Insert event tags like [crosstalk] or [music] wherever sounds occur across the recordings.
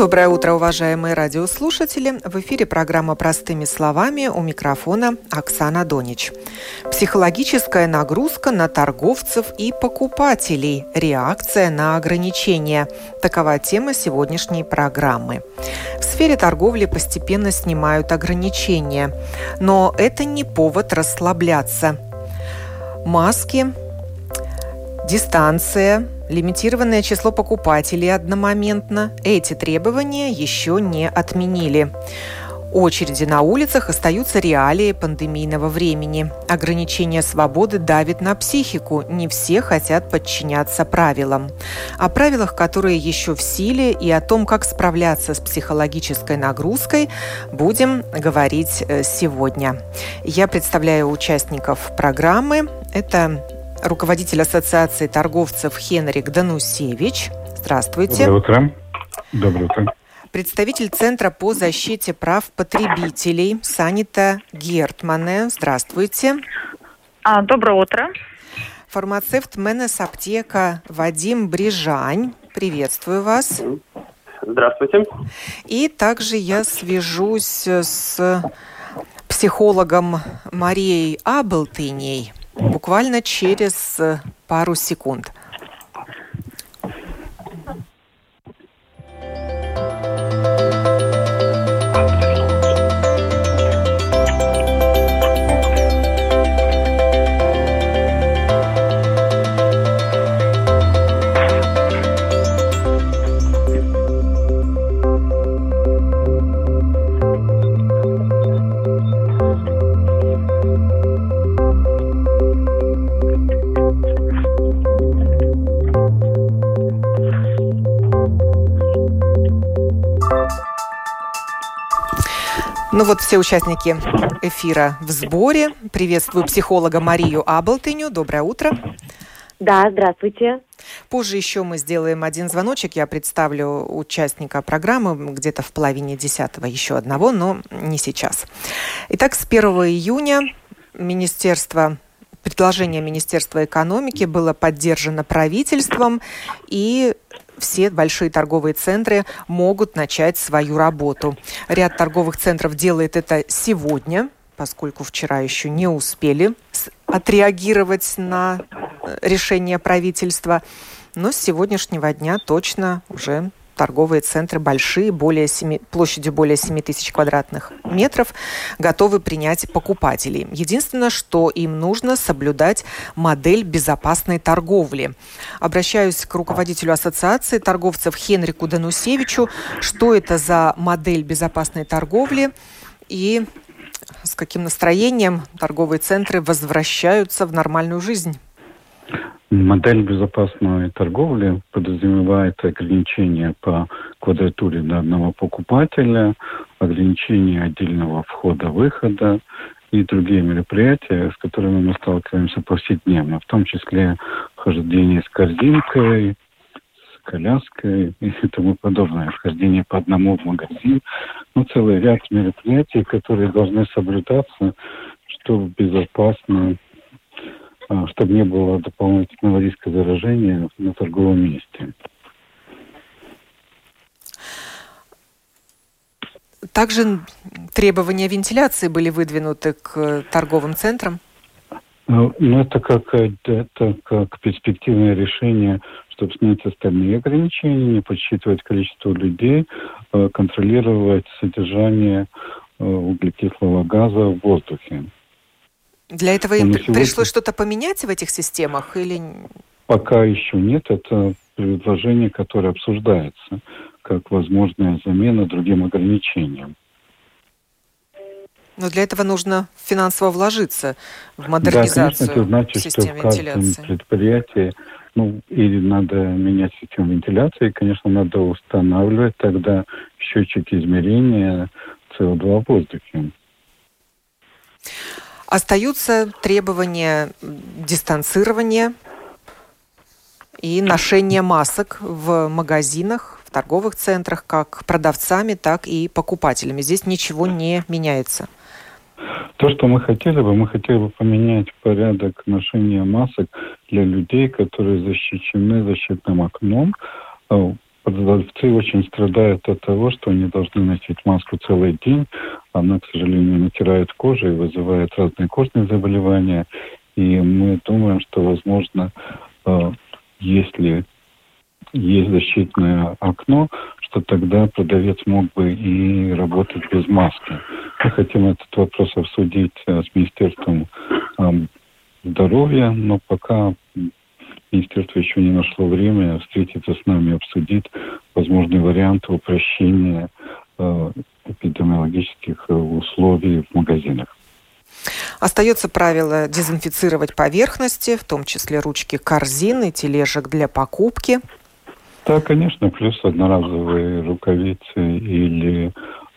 Доброе утро, уважаемые радиослушатели. В эфире программа «Простыми словами» у микрофона Оксана Донич. Психологическая нагрузка на торговцев и покупателей. Реакция на ограничения. Такова тема сегодняшней программы. В сфере торговли постепенно снимают ограничения. Но это не повод расслабляться. Маски, дистанция – лимитированное число покупателей одномоментно, эти требования еще не отменили. Очереди на улицах остаются реалии пандемийного времени. Ограничение свободы давит на психику. Не все хотят подчиняться правилам. О правилах, которые еще в силе, и о том, как справляться с психологической нагрузкой, будем говорить э, сегодня. Я представляю участников программы. Это руководитель Ассоциации торговцев Хенрик Данусевич. Здравствуйте. Доброе утро. Доброе утро. Представитель Центра по защите прав потребителей Санита Гертмане. Здравствуйте. А, доброе утро. Фармацевт Менес Аптека Вадим Брижань. Приветствую вас. Здравствуйте. И также я свяжусь с психологом Марией Аблтыней буквально через э, пару секунд. Вот все участники эфира в сборе. Приветствую психолога Марию Аблтыню. Доброе утро. Да, здравствуйте. Позже еще мы сделаем один звоночек. Я представлю участника программы где-то в половине десятого еще одного, но не сейчас. Итак, с 1 июня Министерство предложение Министерства экономики было поддержано правительством, и все большие торговые центры могут начать свою работу. Ряд торговых центров делает это сегодня, поскольку вчера еще не успели отреагировать на э, решение правительства. Но с сегодняшнего дня точно уже торговые центры большие, более 7, площадью более 7 тысяч квадратных метров, готовы принять покупателей. Единственное, что им нужно соблюдать модель безопасной торговли. Обращаюсь к руководителю ассоциации торговцев Хенрику Данусевичу. Что это за модель безопасной торговли и с каким настроением торговые центры возвращаются в нормальную жизнь? Модель безопасной торговли подразумевает ограничения по квадратуре на одного покупателя, ограничение отдельного входа-выхода и другие мероприятия, с которыми мы сталкиваемся повседневно, в том числе хождение с корзинкой, с коляской [laughs] и тому подобное, хождение по одному в магазин. Ну, целый ряд мероприятий, которые должны соблюдаться, чтобы безопасно чтобы не было дополнительного риска заражения на торговом месте. Также требования вентиляции были выдвинуты к торговым центрам? А, ну, это как, это как перспективное решение, чтобы снять остальные ограничения, подсчитывать количество людей, а контролировать содержание углекислого газа в воздухе. Для этого им сегодня... пришлось что-то поменять в этих системах или... Пока еще нет. Это предложение, которое обсуждается как возможная замена другим ограничениям. Но для этого нужно финансово вложиться в модернизацию да, конечно, это значит, что в каждом вентиляции. предприятии ну, или надо менять систему вентиляции, конечно, надо устанавливать тогда счетчики измерения СО2 в воздухе. Остаются требования дистанцирования и ношения масок в магазинах, в торговых центрах, как продавцами, так и покупателями. Здесь ничего не меняется. То, что мы хотели бы, мы хотели бы поменять порядок ношения масок для людей, которые защищены защитным окном. Продавцы очень страдают от того, что они должны носить маску целый день. Она, к сожалению, натирает кожу и вызывает разные кожные заболевания. И мы думаем, что, возможно, а, если есть защитное окно, что тогда продавец мог бы и работать без маски. Мы хотим этот вопрос обсудить э, с Министерством здоровья, но пока Министерство еще не нашло время встретиться с нами обсудить возможные варианты упрощения э, эпидемиологических э, условий в магазинах. Остается правило дезинфицировать поверхности, в том числе ручки корзины, тележек для покупки. Да, конечно, плюс одноразовые рукавицы или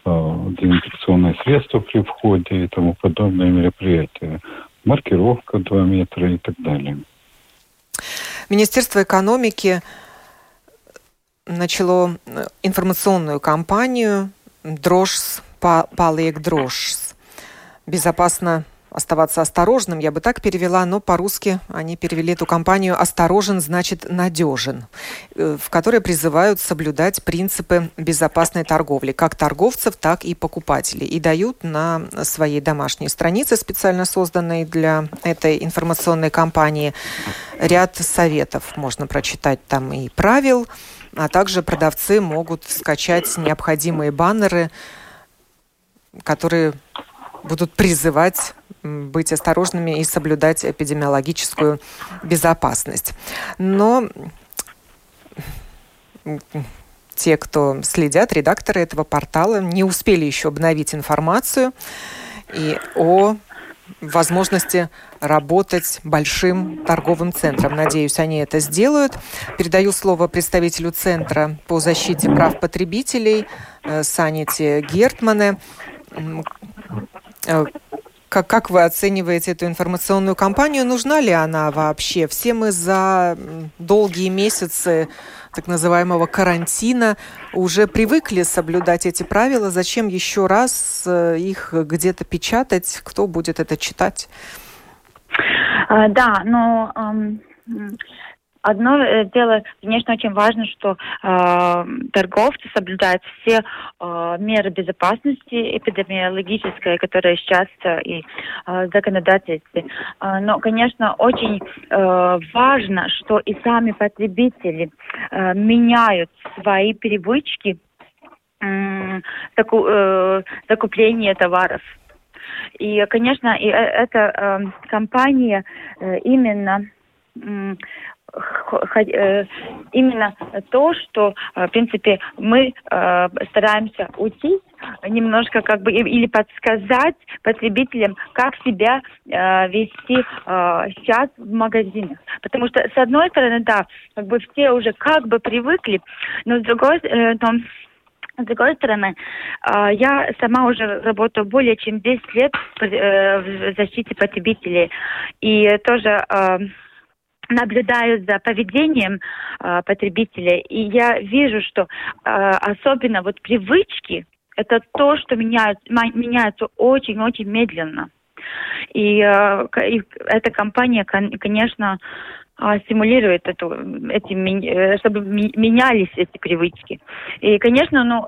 э, дезинфекционные средства при входе и тому подобное мероприятия. Маркировка 2 метра и так далее. Министерство экономики начало э, информационную кампанию «Дрожь палек дрожь». Безопасно оставаться осторожным, я бы так перевела, но по-русски они перевели эту компанию «Осторожен значит надежен», э, в которой призывают соблюдать принципы безопасной торговли, как торговцев, так и покупателей, и дают на своей домашней странице, специально созданной для этой информационной кампании, ряд советов. Можно прочитать там и правил, а также продавцы могут скачать необходимые баннеры, которые будут призывать быть осторожными и соблюдать эпидемиологическую безопасность. Но те, кто следят, редакторы этого портала, не успели еще обновить информацию и о возможности работать большим торговым центром. Надеюсь, они это сделают. Передаю слово представителю Центра по защите прав потребителей э, Саните Гертмане. Как, как вы оцениваете эту информационную кампанию? Нужна ли она вообще? Все мы за долгие месяцы так называемого карантина уже привыкли соблюдать эти правила. Зачем еще раз э, их где-то печатать? Кто будет это читать? А, да, но Одно э, дело, конечно, очень важно, что э, торговцы соблюдают все э, меры безопасности эпидемиологической, которые сейчас э, и э, законодательстве. Э, но, конечно, очень э, важно, что и сами потребители э, меняют свои привычки э, заку, закупления товаров. И, конечно, и э, эта э, компания э, именно именно то, что, э, в принципе, мы э, стараемся учить немножко как бы или подсказать потребителям, как себя вести сейчас в магазинах. Потому что, с одной стороны, да, как бы все уже как бы привыкли, но с другой но с другой стороны, я сама уже работаю более чем 10 лет в защите потребителей. И тоже наблюдаю за поведением э, потребителя, и я вижу, что э, особенно вот привычки это то, что меняют, меняется очень-очень медленно. И, э, и эта компания, конечно, стимулирует эту, эти, чтобы менялись эти привычки. И, конечно, ну,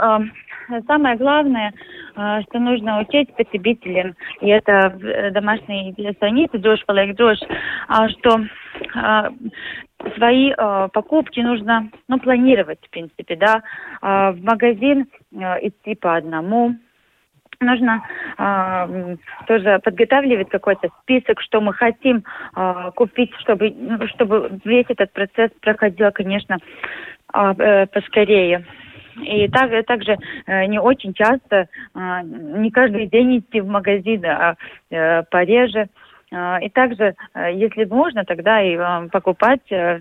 самое главное, а, что нужно учить потребителям, и это э, домашней странице «Дрожь, полек, дрожь», а, что а, свои покупки нужно ну, планировать, в принципе, да, в магазин идти по одному, нужно э, тоже подготавливать какой-то список, что мы хотим э, купить, чтобы, ну, чтобы весь этот процесс проходил, конечно, э, поскорее. И так, также э, не очень часто, э, не каждый день идти в магазин, а э, пореже. И также, э, если можно, тогда и э, покупать э,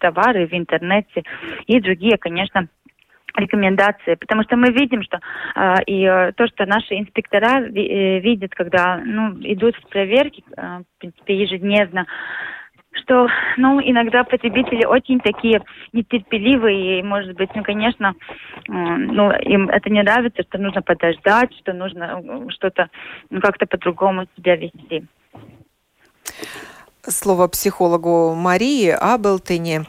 товары в интернете и другие, конечно, рекомендации, потому что мы видим, что э, и э, то, что наши инспектора ви, э, видят, когда ну, идут в проверки, э, в принципе, ежедневно, что, ну, иногда потребители очень такие нетерпеливые, и, может быть, ну, конечно, ну, им это не нравится, что нужно подождать, что нужно что-то, ну, как-то по-другому себя вести. Слово психологу Марии Абелтыне.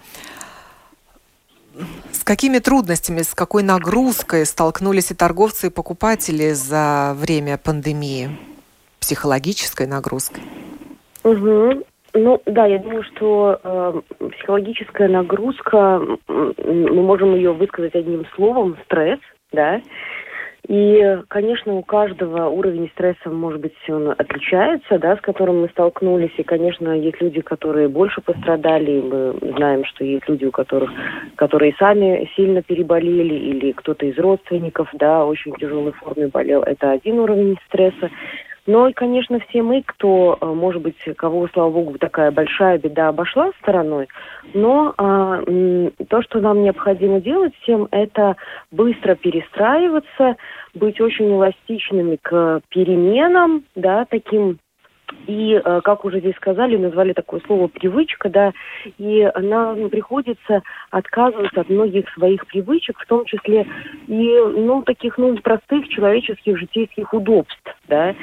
С какими трудностями, с какой нагрузкой столкнулись и торговцы, и покупатели за время пандемии? Психологической нагрузкой? Угу. Ну да, я думаю, что э, психологическая нагрузка, мы можем ее высказать одним словом, стресс, да. И, конечно, у каждого уровень стресса, может быть, он отличается, да, с которым мы столкнулись. И, конечно, есть люди, которые больше пострадали. И мы знаем, что есть люди, у которых, которые сами сильно переболели, или кто-то из родственников, да, очень тяжелой форме болел. Это один уровень стресса. Но, и, конечно, все мы, кто, э, может быть, кого, слава богу, такая большая беда обошла стороной, но а, то, что нам необходимо делать всем, это быстро перестраиваться, быть очень эластичными к переменам, да, таким и, э, как уже здесь сказали, назвали такое слово привычка, да, и нам приходится отказываться от многих своих привычек, в том числе и, ну, таких, ну, простых человеческих житейских удобств, да.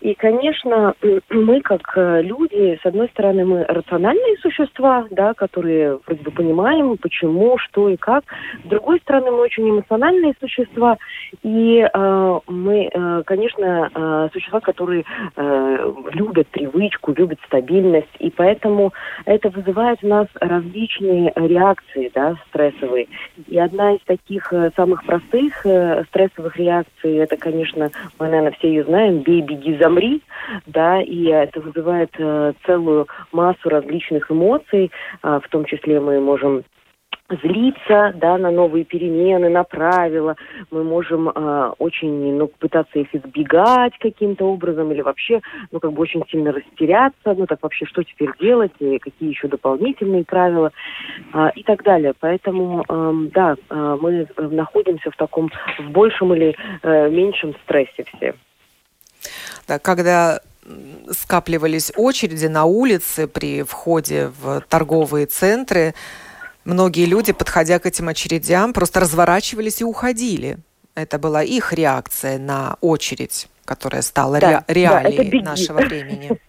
И, конечно, мы как э, люди, с одной стороны, мы рациональные существа, да, которые вроде бы понимаем, почему, что и как. С другой стороны, мы очень эмоциональные существа, и э, мы, э, конечно, э, существа, которые э, любят привычку, любят стабильность, и поэтому это вызывает у нас различные реакции, да, стрессовые. И одна из таких э, самых простых э, стрессовых реакций, это, конечно, мы, наверное, все ее знаем, бей, беги, за замри, да, и это вызывает э, целую массу различных эмоций, э, в том числе мы можем злиться да, на новые перемены, на правила. Мы можем э, очень ну, пытаться их избегать каким-то образом или вообще ну, как бы очень сильно растеряться. Ну так вообще, что теперь делать, и какие еще дополнительные правила э, и так далее. Поэтому, э, да, э, мы находимся в таком, в большем или э, меньшем стрессе все. Да, когда скапливались очереди на улице при входе в торговые центры, многие люди, подходя к этим очередям, просто разворачивались и уходили. Это была их реакция на очередь, которая стала да, ре- реалией да, нашего времени. [laughs]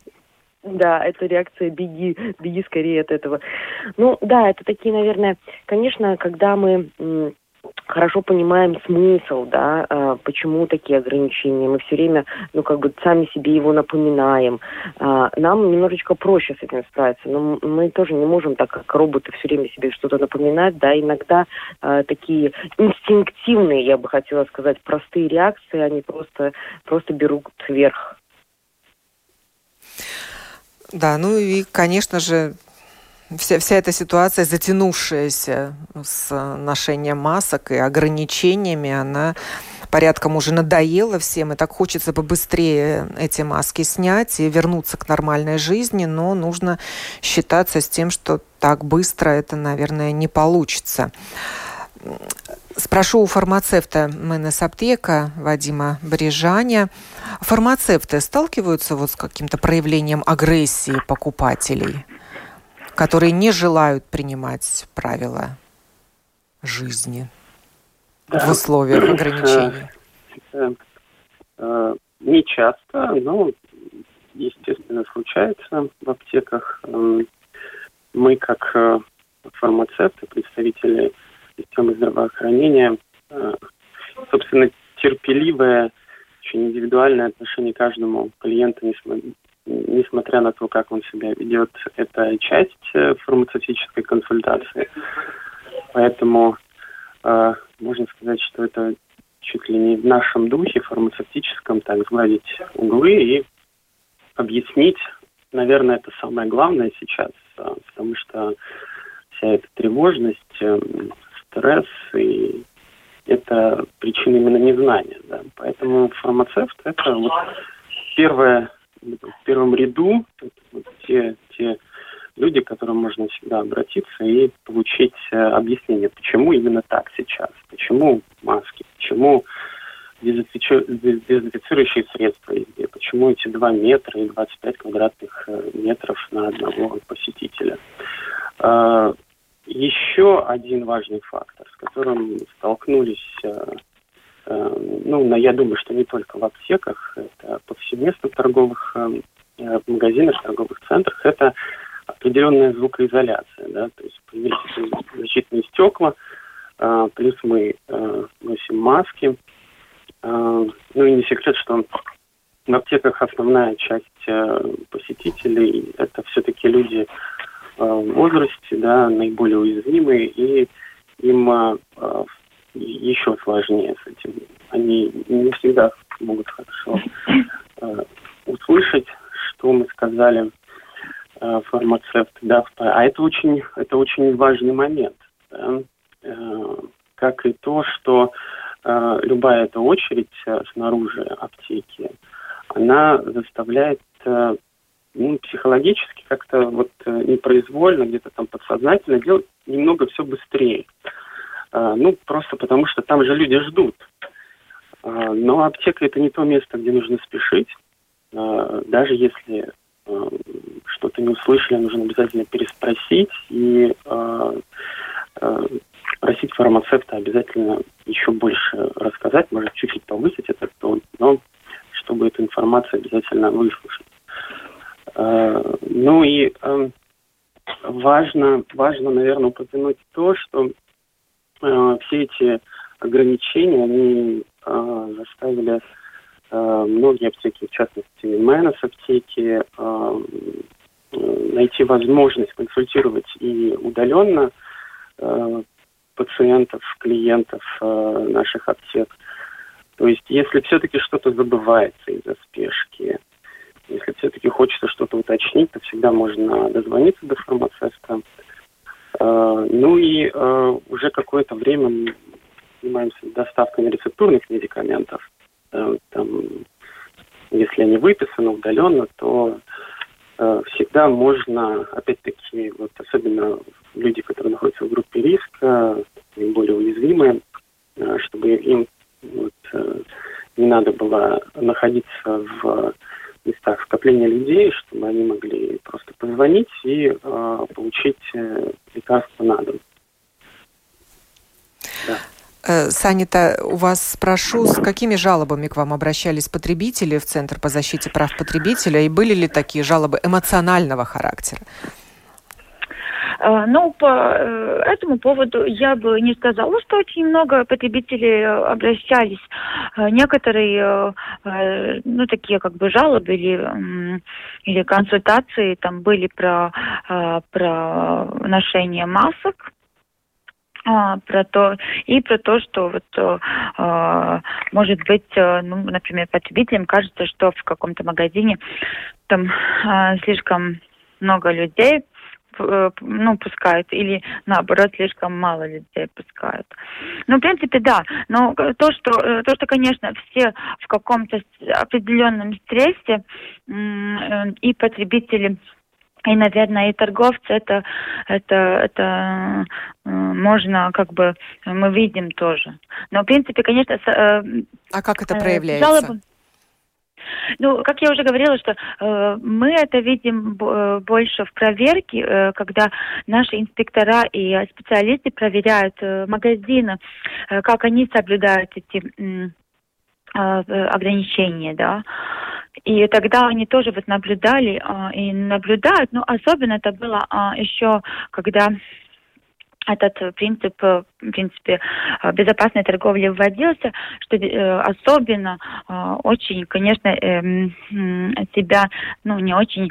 Да, это реакция беги, беги скорее от этого. Ну да, это такие, наверное, конечно, когда мы хорошо понимаем смысл, да, а, почему такие ограничения. Мы все время, ну, как бы сами себе его напоминаем. А, нам немножечко проще с этим справиться, но мы тоже не можем так, как роботы, все время себе что-то напоминать, да, иногда а, такие инстинктивные, я бы хотела сказать, простые реакции, они просто, просто берут вверх. Да, ну и, конечно же, вся, вся эта ситуация, затянувшаяся с ношением масок и ограничениями, она порядком уже надоела всем, и так хочется побыстрее эти маски снять и вернуться к нормальной жизни, но нужно считаться с тем, что так быстро это, наверное, не получится. Спрошу у фармацевта МНС Аптека Вадима Брежаня. Фармацевты сталкиваются вот с каким-то проявлением агрессии покупателей? Которые не желают принимать правила жизни да. в условиях ограничений? Э, э, не часто, но, естественно, случается в аптеках. Эм, мы, как э, фармацевты, представители системы здравоохранения, собственно, терпеливое, очень индивидуальное отношение к каждому клиенту, несмотря на то, как он себя ведет, это часть э, фармацевтической консультации. Поэтому э, можно сказать, что это чуть ли не в нашем духе фармацевтическом, так сгладить углы и объяснить, наверное, это самое главное сейчас, э, потому что вся эта тревожность, э, стресс и это причина именно незнания. Да. Поэтому фармацевт это вот первое в первом ряду вот те, те люди, к которым можно всегда обратиться и получить э, объяснение, почему именно так сейчас, почему маски, почему дезинфицирующие средства везде. Почему эти 2 метра и 25 квадратных э, метров на одного посетителя? А, еще один важный фактор, с которым столкнулись, э, ну, я думаю, что не только в аптеках, это повсеместно в торговых магазинах, в торговых центрах, это определенная звукоизоляция, да, то есть защитные стекла, плюс мы носим маски, ну и не секрет, что в аптеках основная часть э, посетителей это все-таки люди э, в возрасте, да, наиболее уязвимые, и им э, еще сложнее с этим. Они не всегда могут хорошо услышать, что мы сказали фармацевты, да, а это очень, это очень важный момент, да, как и то, что Э, любая эта очередь э, снаружи аптеки, она заставляет э, ну, психологически как-то вот непроизвольно, где-то там подсознательно делать немного все быстрее. Ну, просто потому что там же люди ждут. Но аптека это не то место, где нужно спешить. Даже если что-то не услышали, нужно обязательно переспросить и просить фармацевта обязательно еще больше рассказать, может чуть-чуть повысить этот тон, но чтобы эту информацию обязательно выслушать. Ну и важно, важно, наверное, упомянуть то, что все эти ограничения, они э, заставили многие аптеки, в частности, Мэнос аптеки, найти возможность консультировать и удаленно пациентов, клиентов э, наших аптек. То есть, если все-таки что-то забывается из-за спешки, если все-таки хочется что-то уточнить, то всегда можно дозвониться до фармацевта. Э, ну и э, уже какое-то время мы занимаемся доставкой рецептурных медикаментов. Э, там, если они выписаны удаленно, то всегда можно, опять-таки, вот особенно люди, которые находятся в группе риска, более уязвимые, чтобы им вот, не надо было находиться в местах скопления людей, чтобы они могли просто позвонить и э, получить лекарство на дом. Да. Э, Санита, у вас спрошу, с какими жалобами к вам обращались потребители в Центр по защите прав потребителя, и были ли такие жалобы эмоционального характера? Э, ну, по э, этому поводу я бы не сказала, что очень много потребителей обращались. Некоторые, ну, такие как бы жалобы или, или консультации там были про, про ношение масок, а, про то и про то, что вот а, может быть, э, ну, например, потребителям кажется, что в каком-то магазине там а, слишком много людей э, ну, пускают, или наоборот, слишком мало людей пускают. Ну, в принципе, да. Но то, что, э, то, что конечно, все в каком-то определенном стрессе и потребители и, наверное, и торговцы это, это, это э, можно как бы мы видим тоже. Но в принципе, конечно, э, а как это э, проявляется? Жалобы, ну, как я уже говорила, что э, мы это видим э, больше в проверке, э, когда наши инспектора и специалисты проверяют э, магазины, э, как они соблюдают эти э, ограничения, да. И тогда они тоже вот наблюдали а, и наблюдают, но особенно это было а, еще, когда этот принцип, э, в принципе, э, безопасной торговли вводился, что э, особенно очень, конечно, эм, себя, ну, не очень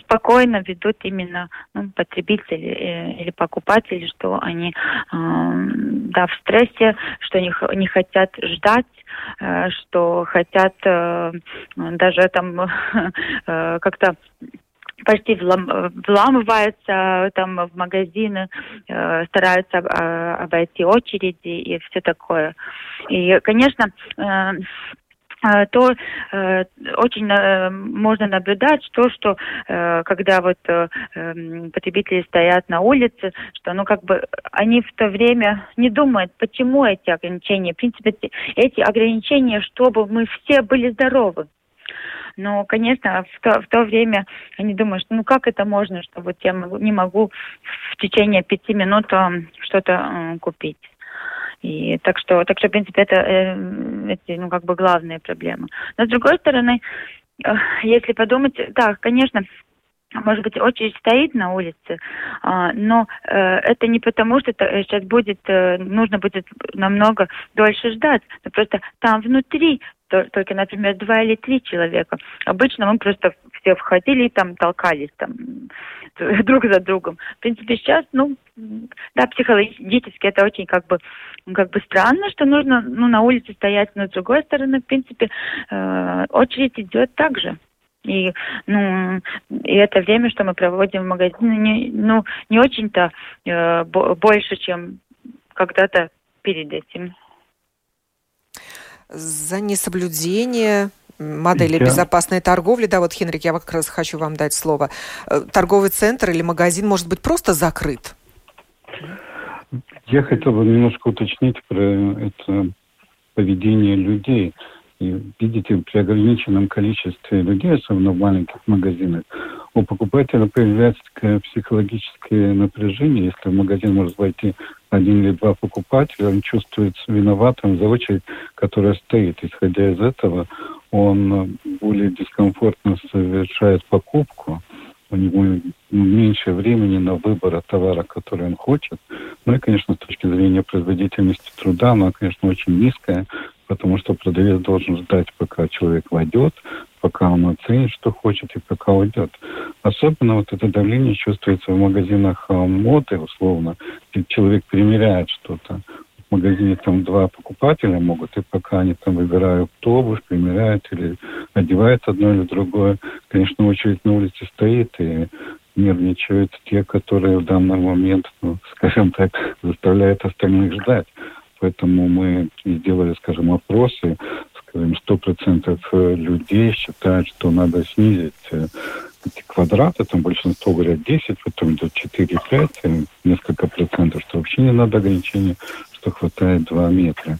спокойно ведут именно ну, потребители или покупатели, что они, да, в стрессе, что они не хотят ждать, что хотят даже там [laughs] как-то почти влам, вламываются там в магазины, э, стараются э, обойти очереди и все такое. И, конечно, э, Э, то э, очень э, можно наблюдать то, что э, когда вот э, эм, потребители стоят на улице, что ну как бы они в то время не думают, почему эти ограничения. В принципе, эти ограничения, чтобы мы все были здоровы. Но, конечно, в то, в то время они думают, что ну как это можно, что вот я не могу в течение пяти минут что-то э, купить. И так что, так что, в принципе, это э, эти, ну, как бы главные проблемы. Но с другой стороны, э, если подумать, да, конечно, может быть, очередь стоит на улице, а, но э, это не потому, что сейчас будет, э, нужно будет намного дольше ждать, но просто там внутри только, например, два или три человека. Обычно мы просто все входили и там толкались там друг за другом. В принципе, сейчас, ну, да, психологически это очень как бы, как бы странно, что нужно ну, на улице стоять, но с другой стороны, в принципе, э, очередь идет так же. И, ну, и это время, что мы проводим в магазине, не, ну, не очень-то э, больше, чем когда-то перед этим. За несоблюдение модели я... безопасной торговли, да, вот, Хенрик, я как раз хочу вам дать слово. Э, торговый центр или магазин может быть просто закрыт? Я хотел бы немножко уточнить про это поведение людей. И видите, при ограниченном количестве людей, особенно в маленьких магазинах, у покупателя появляется такое психологическое напряжение. Если в магазин может войти один или два покупателя, он чувствуется виноватым за очередь, которая стоит. Исходя из этого, он более дискомфортно совершает покупку, у него меньше времени на выбор товара, который он хочет. Ну и, конечно, с точки зрения производительности труда, она, конечно, очень низкая, потому что продавец должен ждать, пока человек войдет, пока он оценит, что хочет, и пока уйдет. Особенно вот это давление чувствуется в магазинах а, моды, условно, где человек примеряет что-то. В магазине там два покупателя могут, и пока они там выбирают обувь, примеряют или одевают одно или другое, конечно, очередь на улице стоит, и нервничают те, которые в данный момент, ну, скажем так, заставляют остальных ждать. Поэтому мы сделали, скажем, опросы, скажем, 100% э, людей считают, что надо снизить э, эти квадраты, там большинство говорят 10, потом идет 4-5, э, несколько процентов, что вообще не надо ограничения, что хватает 2 метра.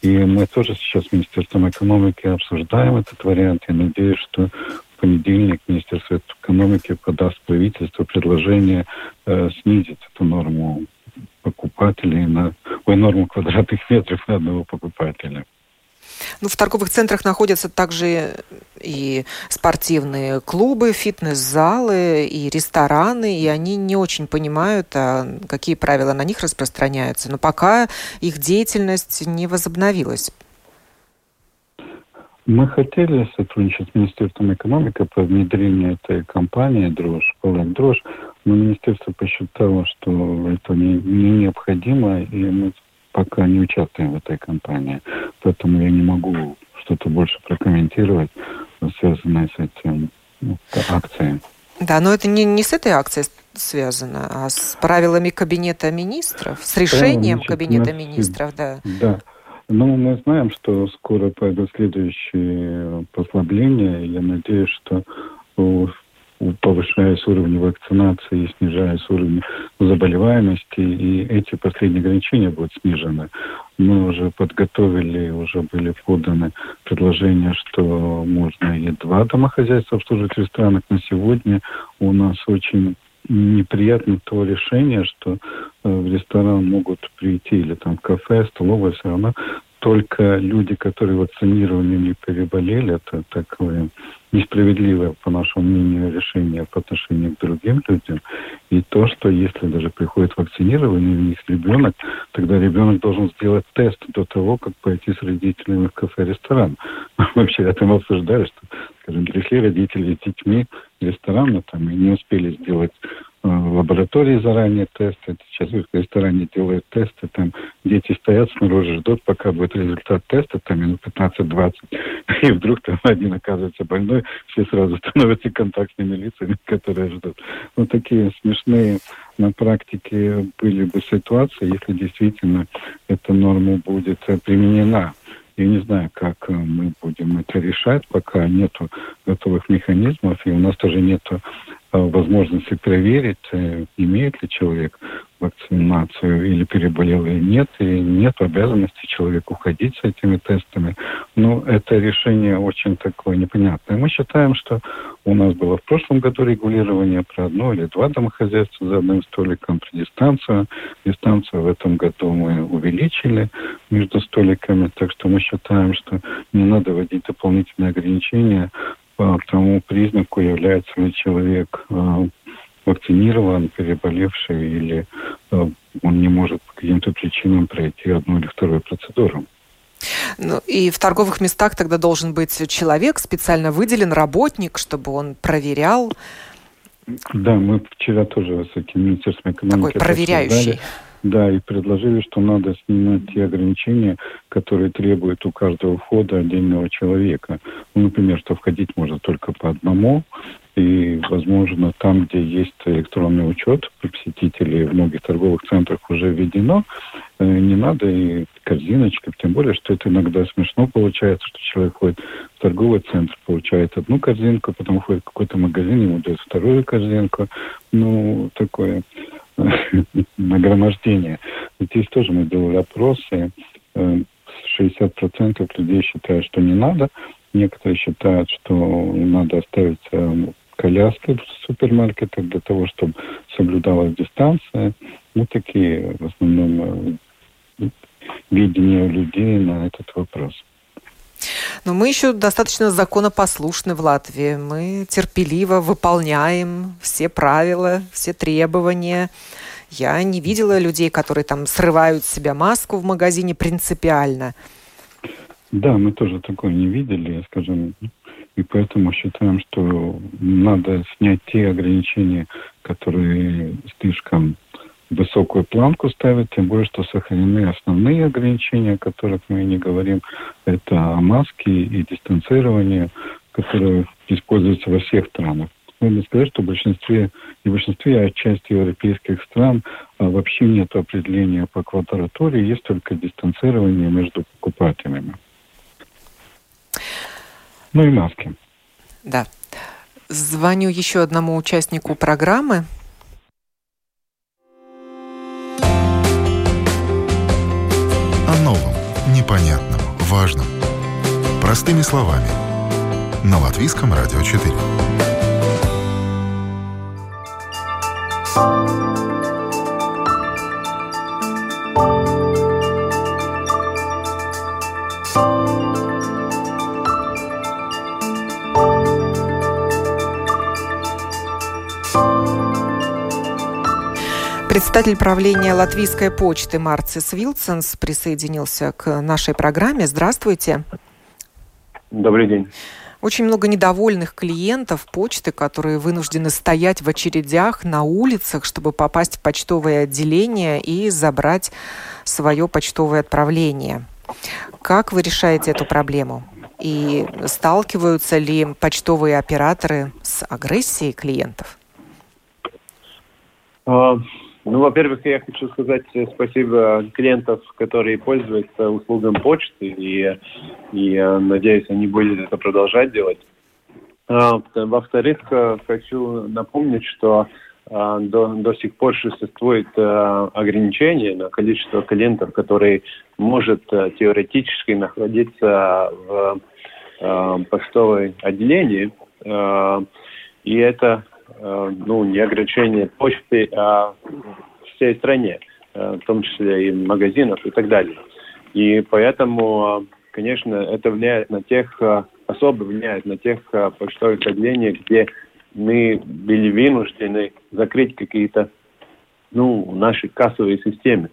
И мы тоже сейчас с Министерством экономики обсуждаем этот вариант. Я надеюсь, что в понедельник Министерство экономики подаст правительству предложение э, снизить эту норму покупателей на ой, норму квадратных метров на одного покупателя. Ну, в торговых центрах находятся также и спортивные клубы, фитнес-залы, и рестораны, и они не очень понимают, а какие правила на них распространяются. Но пока их деятельность не возобновилась. Мы хотели сотрудничать с Министерством экономики по внедрению этой компании «Дрожь», «Полак Дрожь», но Министерство посчитало, что это не, не необходимо, и мы пока не участвуем в этой кампании. Поэтому я не могу что-то больше прокомментировать, связанное с этим ну, акцией. Да, но это не, не с этой акцией связано, а с правилами Кабинета министров, с решением Правильно, Кабинета министров, да. Да. Ну, мы знаем, что скоро пойдут следующие послабления. Я надеюсь, что повышаясь уровень вакцинации снижаясь уровень заболеваемости, и эти последние ограничения будут снижены. Мы уже подготовили, уже были поданы предложения, что можно и два домохозяйства обслуживать в ресторанах. На сегодня у нас очень неприятно то решение, что э, в ресторан могут прийти или там в кафе, столовая, все равно только люди, которые вакцинированы или переболели, это такое несправедливое, по нашему мнению, решение по отношению к другим людям. И то, что если даже приходит вакцинированный у них ребенок, тогда ребенок должен сделать тест до того, как пойти с родителями в кафе-ресторан. [laughs] Мы вчера там обсуждали, что, скажем, пришли родители с детьми в ресторан, но там и не успели сделать лаборатории заранее тесты. Сейчас в ресторане делают тесты, там дети стоят снаружи, ждут, пока будет результат теста, там минут 15-20, [laughs] и вдруг там один оказывается больной, все сразу [laughs] становятся контактными лицами, которые ждут. Ну, такие смешные на практике были бы ситуации, если действительно эта норма будет применена. Я не знаю, как э, мы будем это решать, пока нет готовых механизмов, и у нас тоже нет э, возможности проверить, э, имеет ли человек вакцинацию или переболел или нет, и нет обязанности человеку ходить с этими тестами. Но это решение очень такое непонятное. Мы считаем, что у нас было в прошлом году регулирование про одно или два домохозяйства за одним столиком при дистанцию. Дистанцию в этом году мы увеличили между столиками, так что мы считаем, что не надо вводить дополнительные ограничения по тому признаку, является ли человек э, вакцинирован, переболевший или э, он не может по каким-то причинам пройти одну или вторую процедуру. Ну, и в торговых местах тогда должен быть человек, специально выделен работник, чтобы он проверял. Да, мы вчера тоже с этим Министерством экономики... Такой проверяющий. Да, и предложили, что надо снимать те ограничения, которые требуют у каждого входа отдельного человека. Ну, например, что входить можно только по одному, и, возможно, там, где есть электронный учет посетителей, в многих торговых центрах уже введено, э, не надо и корзиночка, тем более, что это иногда смешно получается, что человек ходит в торговый центр, получает одну корзинку, потом ходит в какой-то магазин, ему дают вторую корзинку. Ну, такое [laughs] нагромождение. Здесь тоже мы делали опросы. 60% э, людей считают, что не надо. Некоторые считают, что надо оставить э, коляски в супермаркетах для того, чтобы соблюдалась дистанция. Ну, такие в основном э, видения людей на этот вопрос. Но мы еще достаточно законопослушны в Латвии. Мы терпеливо выполняем все правила, все требования. Я не видела людей, которые там срывают с себя маску в магазине принципиально. Да, мы тоже такое не видели, скажем, и поэтому считаем, что надо снять те ограничения, которые слишком высокую планку ставят, тем более, что сохранены основные ограничения, о которых мы не говорим. Это маски и дистанцирование, которые используются во всех странах. Можно сказать, что в большинстве, и в большинстве, а части европейских стран а, вообще нет определения по квадратуре, есть только дистанцирование между покупателями. Ну и маски. Да. Звоню еще одному участнику программы. О новом, непонятном, важном. Простыми словами. На Латвийском радио 4. Председатель правления Латвийской почты Марцис Вилсонс присоединился к нашей программе. Здравствуйте. Добрый день. Очень много недовольных клиентов почты, которые вынуждены стоять в очередях на улицах, чтобы попасть в почтовое отделение и забрать свое почтовое отправление. Как вы решаете эту проблему? И сталкиваются ли почтовые операторы с агрессией клиентов? Ну, во-первых, я хочу сказать спасибо клиентов, которые пользуются услугам почты, и, и э, надеюсь, они будут это продолжать делать. А, во-вторых, э, хочу напомнить, что до, до сих пор существует ограничение на количество клиентов, которые может теоретически находиться в почтовой отделении. И это Э, ну, не ограничение почты, а всей стране, э, в том числе и магазинов и так далее. И поэтому, э, конечно, это влияет на тех, особо влияет на тех почтовых отделениях, где мы были вынуждены закрыть какие-то ну, наши кассовые системы,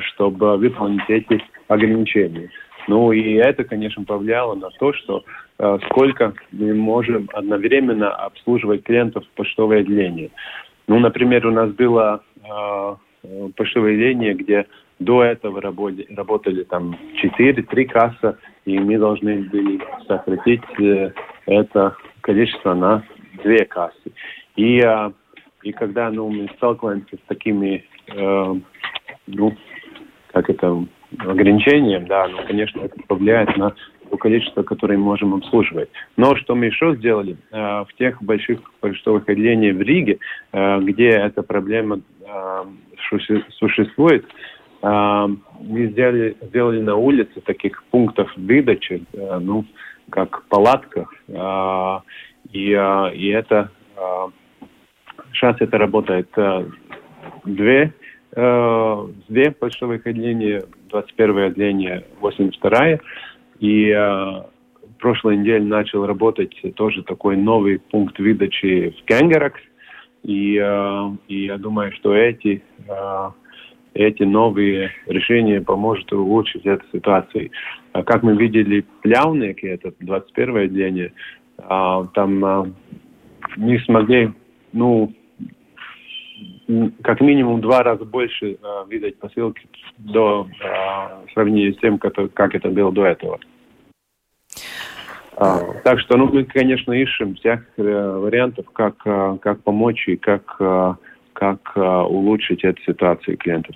чтобы выполнить эти ограничения. Ну и это, конечно, повлияло на то, что э, сколько мы можем одновременно обслуживать клиентов в почтовое отделение. Ну, например, у нас было э, почтовое отделение, где до этого работали, работали там 4-3 касса, и мы должны были сократить э, это количество на две кассы. И, э, и когда ну, мы сталкиваемся с такими, э, ну, как это ограничениям, да, но, конечно, это повлияет на то количество, которое мы можем обслуживать. Но что мы еще сделали, э, в тех больших почтовых отделениях в Риге, э, где эта проблема э, существует, мы сделали, сделали на улице таких пунктов выдачи, ну, как палатках, э, и, и это сейчас это работает две две почтовых отделения, 21 отделение, 82 и э, прошлой неделе начал работать тоже такой новый пункт выдачи в Кенгеракс. И, э, и я думаю, что эти, э, эти новые решения поможет улучшить эту ситуацию. А как мы видели, Плявники, это 21 отделение, э, там э, не смогли, ну, как минимум два раза больше э, видать посылки до э, сравнения с тем, как, как это было до этого. А, так что, ну, мы, конечно, ищем всех э, вариантов, как, э, как помочь и как, э, как э, улучшить эту ситуацию клиентов.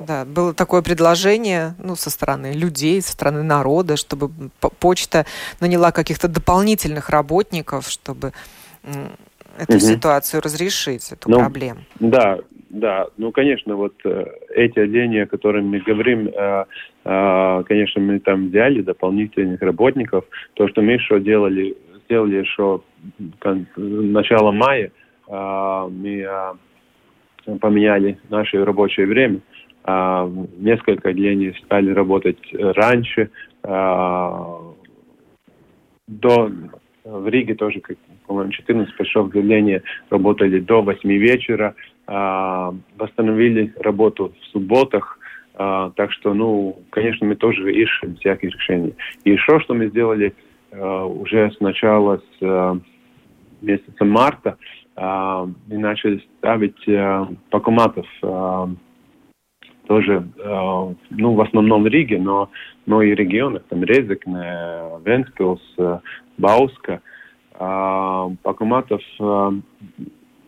Да, было такое предложение ну, со стороны людей, со стороны народа, чтобы почта наняла каких-то дополнительных работников, чтобы эту угу. ситуацию разрешить, эту ну, проблему. Да, да, ну, конечно, вот э, эти отделения, о которых мы говорим, э, э, конечно, мы там взяли дополнительных работников. То, что мы еще делали, сделали еще начало мая, э, мы э, поменяли наше рабочее время. Э, несколько отделений стали работать раньше. Э, до, в Риге тоже, как по-моему, 14 часов отделения работали до 8 вечера. А, восстановили работу в субботах. А, так что, ну, конечно, мы тоже ищем всякие решения. И еще что мы сделали а, уже с начала с месяца марта, мы начали ставить пакоматов тоже, ну, в основном в Риге, но, но и регионах, там Резекне, Венспилс, Бауска, пакоматов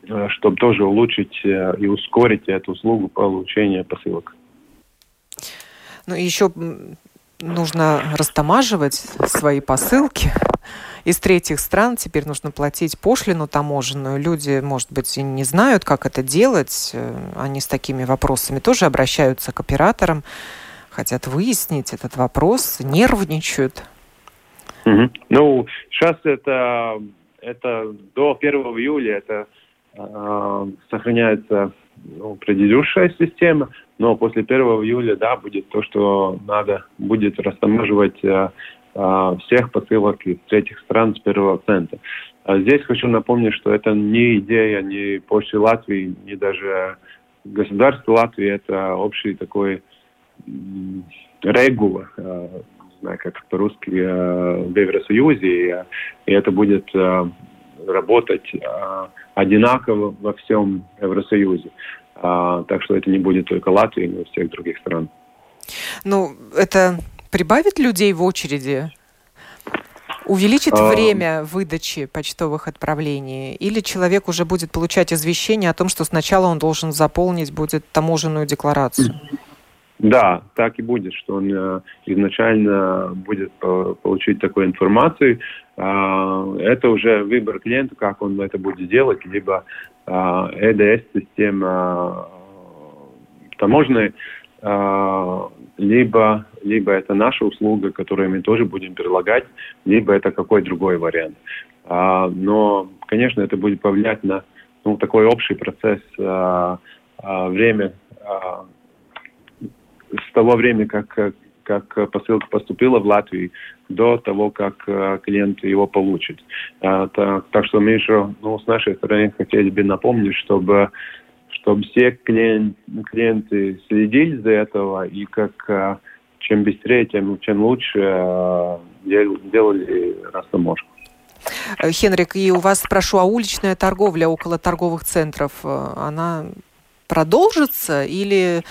Э, чтобы тоже улучшить э, и ускорить эту услугу получения посылок. Ну еще нужно растамаживать свои посылки из третьих стран. Теперь нужно платить пошлину таможенную. Люди, может быть, и не знают, как это делать. Э, они с такими вопросами тоже обращаются к операторам, хотят выяснить этот вопрос, нервничают. Угу. Ну, сейчас это, это до 1 июля, это Э, сохраняется ну, предыдущая система, но после 1 июля, да, будет то, что надо будет растаможивать э, э, всех посылок из третьих стран с первого цента. А здесь хочу напомнить, что это не идея ни Почты Латвии, ни даже государства Латвии, это общий такой регула, не знаю, как по-русски, в Евросоюзе, и это будет работать одинаково во всем Евросоюзе. А, так что это не будет только Латвии, но и всех других стран. Ну, это прибавит людей в очереди? Увеличит а... время выдачи почтовых отправлений? Или человек уже будет получать извещение о том, что сначала он должен заполнить будет таможенную декларацию? Да, так и будет, что он э, изначально будет получить такую информацию. Э, это уже выбор клиента, как он это будет делать, либо э, ЭДС-система э, таможенной, э, либо, либо это наша услуга, которую мы тоже будем прилагать, либо это какой другой вариант. Э, но, конечно, это будет повлиять на ну, такой общий процесс э, э, время э, с того времени, как, как посылка поступила в Латвию, до того, как э, клиент его получит. А, так, так что мы еще ну, с нашей стороны хотели бы напомнить, чтобы чтобы все клиент, клиенты следили за этого и как э, чем быстрее, тем, чем лучше э, делали растаможку. Хенрик, и у вас спрошу, а уличная торговля около торговых центров, она продолжится или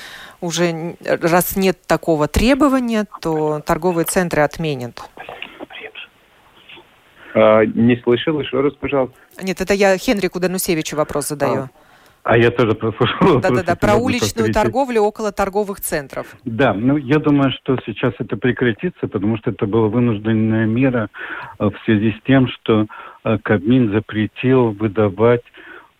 уже раз нет такого требования, то торговые центры отменят? А, не слышал, еще раз, пожалуйста. Нет, это я Хенрику Данусевичу вопрос задаю. А я тоже прослушал. Да-да-да, про уличную повторить. торговлю около торговых центров. Да, ну я думаю, что сейчас это прекратится, потому что это была вынужденная мера э, в связи с тем, что э, Кабмин запретил выдавать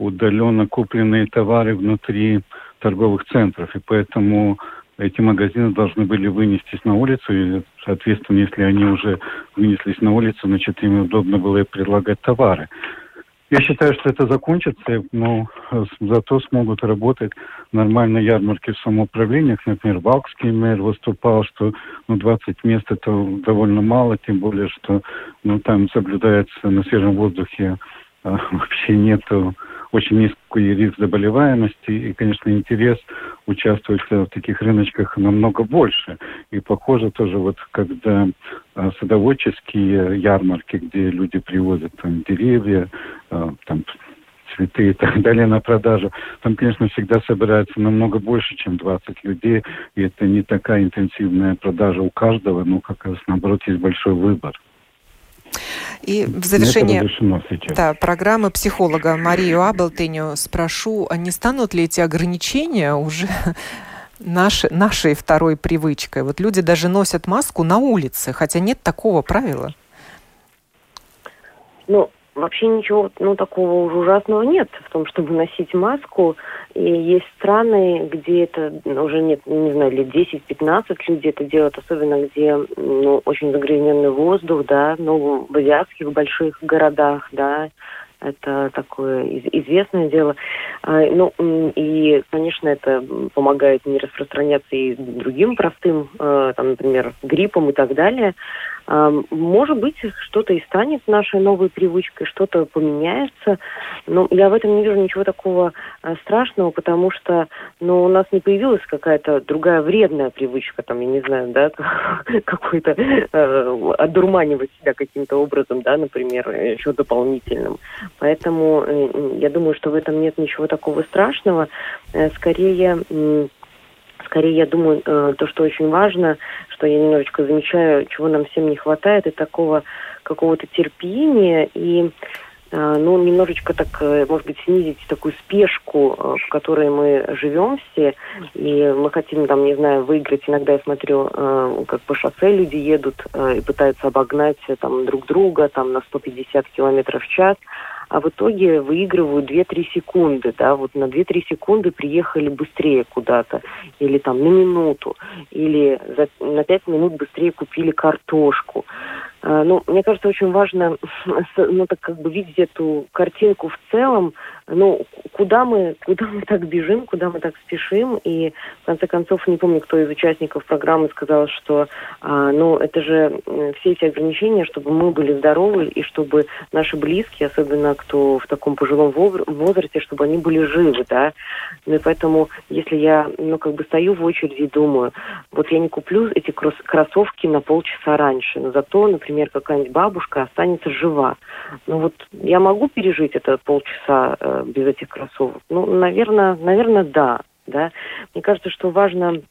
удаленно купленные товары внутри торговых центров. И поэтому эти магазины должны были вынестись на улицу, и, соответственно, если они уже вынеслись на улицу, значит, им удобно было предлагать товары. Я считаю, что это закончится, но э, зато смогут работать нормальные ярмарки в самоуправлениях. Например, Валкский мэр выступал, что ну, 20 мест это довольно мало, тем более, что ну, там соблюдается на свежем воздухе а, [laughs] вообще нету очень низкий риск заболеваемости, и, конечно, интерес участвовать в таких рыночках намного больше. И похоже тоже вот, когда а, садоводческие ярмарки, где люди привозят там деревья, а, там цветы и так далее на продажу. Там, конечно, всегда собирается намного больше, чем 20 людей, и это не такая интенсивная продажа у каждого, но как раз наоборот есть большой выбор. И в завершение да, программы психолога Марию Аблтыню спрошу, а не станут ли эти ограничения уже [laughs] нашей, нашей второй привычкой? Вот люди даже носят маску на улице, хотя нет такого правила. Ну, вообще ничего ну, такого уж ужасного нет в том, чтобы носить маску. И есть страны, где это уже нет, не знаю, лет 10-15 люди это делают, особенно где ну, очень загрязненный воздух, да, ну, в азиатских больших городах, да, это такое известное дело. А, ну, и, конечно, это помогает не распространяться и другим простым, э, там, например, гриппом и так далее. Может быть, что-то и станет нашей новой привычкой, что-то поменяется. Но я в этом не вижу ничего такого э, страшного, потому что ну, у нас не появилась какая-то другая вредная привычка, там, я не знаю, да, [laughs] какой-то э, одурманивать себя каким-то образом, да, например, еще дополнительным. Поэтому э, я думаю, что в этом нет ничего такого страшного. Э, скорее, скорее, я думаю, э, то, что очень важно, что я немножечко замечаю, чего нам всем не хватает, это такого какого-то терпения и ну, немножечко так, может быть, снизить такую спешку, в которой мы живем все, и мы хотим, там, не знаю, выиграть. Иногда я смотрю, как по шоссе люди едут и пытаются обогнать там друг друга там на 150 километров в час, а в итоге выигрывают 2-3 секунды, да, вот на 2-3 секунды приехали быстрее куда-то, или там на минуту, или за, на 5 минут быстрее купили картошку. А, ну, мне кажется, очень важно, [laughs] ну, так как бы видеть эту картинку в целом, ну, куда мы, куда мы так бежим, куда мы так спешим, и в конце концов, не помню, кто из участников программы сказал, что, а, ну, это же все эти ограничения, чтобы мы были здоровы, и чтобы наши близкие, особенно кто в таком пожилом возрасте, чтобы они были живы, да, ну, и поэтому, если я, ну, как бы стою в очереди и думаю, вот я не куплю эти кроссовки на полчаса раньше, но зато, например, какая-нибудь бабушка останется жива, ну, вот я могу пережить это полчаса э, без этих кроссовок? Ну, наверное, наверное, да. Да? Мне кажется, что важно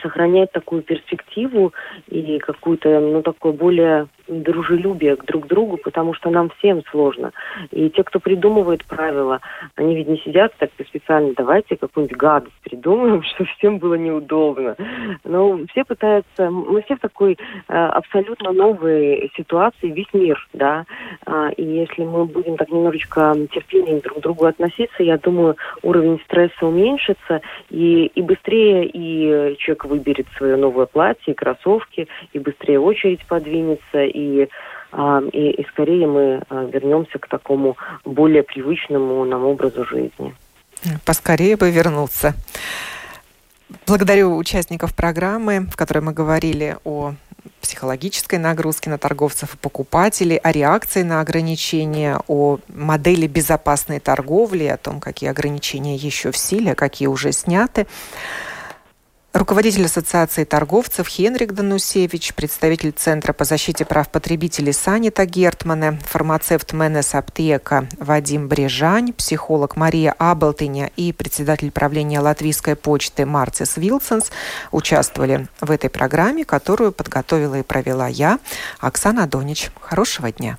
сохранять такую перспективу и какую-то, ну, такое более дружелюбие к друг другу, потому что нам всем сложно. И те, кто придумывает правила, они ведь не сидят так специально, давайте какую-нибудь гадость придумаем, [laughs] что всем было неудобно. Но все пытаются, мы все в такой э, абсолютно новой ситуации, весь мир, да, а, и если мы будем так немножечко терпением друг к другу относиться, я думаю, уровень стресса уменьшится, и, и быстрее и человек выберет свое новое платье, и кроссовки, и быстрее очередь подвинется, и а, и, и скорее мы а, вернемся к такому более привычному нам образу жизни. Поскорее бы вернуться. Благодарю участников программы, в которой мы говорили о психологической нагрузке на торговцев и покупателей, о реакции на ограничения, о модели безопасной торговли, о том, какие ограничения еще в силе, а какие уже сняты. Руководитель Ассоциации торговцев Хенрик Данусевич, представитель Центра по защите прав потребителей Санита Гертмана, фармацевт Менес Аптека Вадим Брежань, психолог Мария Аблтыня и председатель правления Латвийской почты Марцис Вилсонс участвовали в этой программе, которую подготовила и провела я, Оксана Донич. Хорошего дня!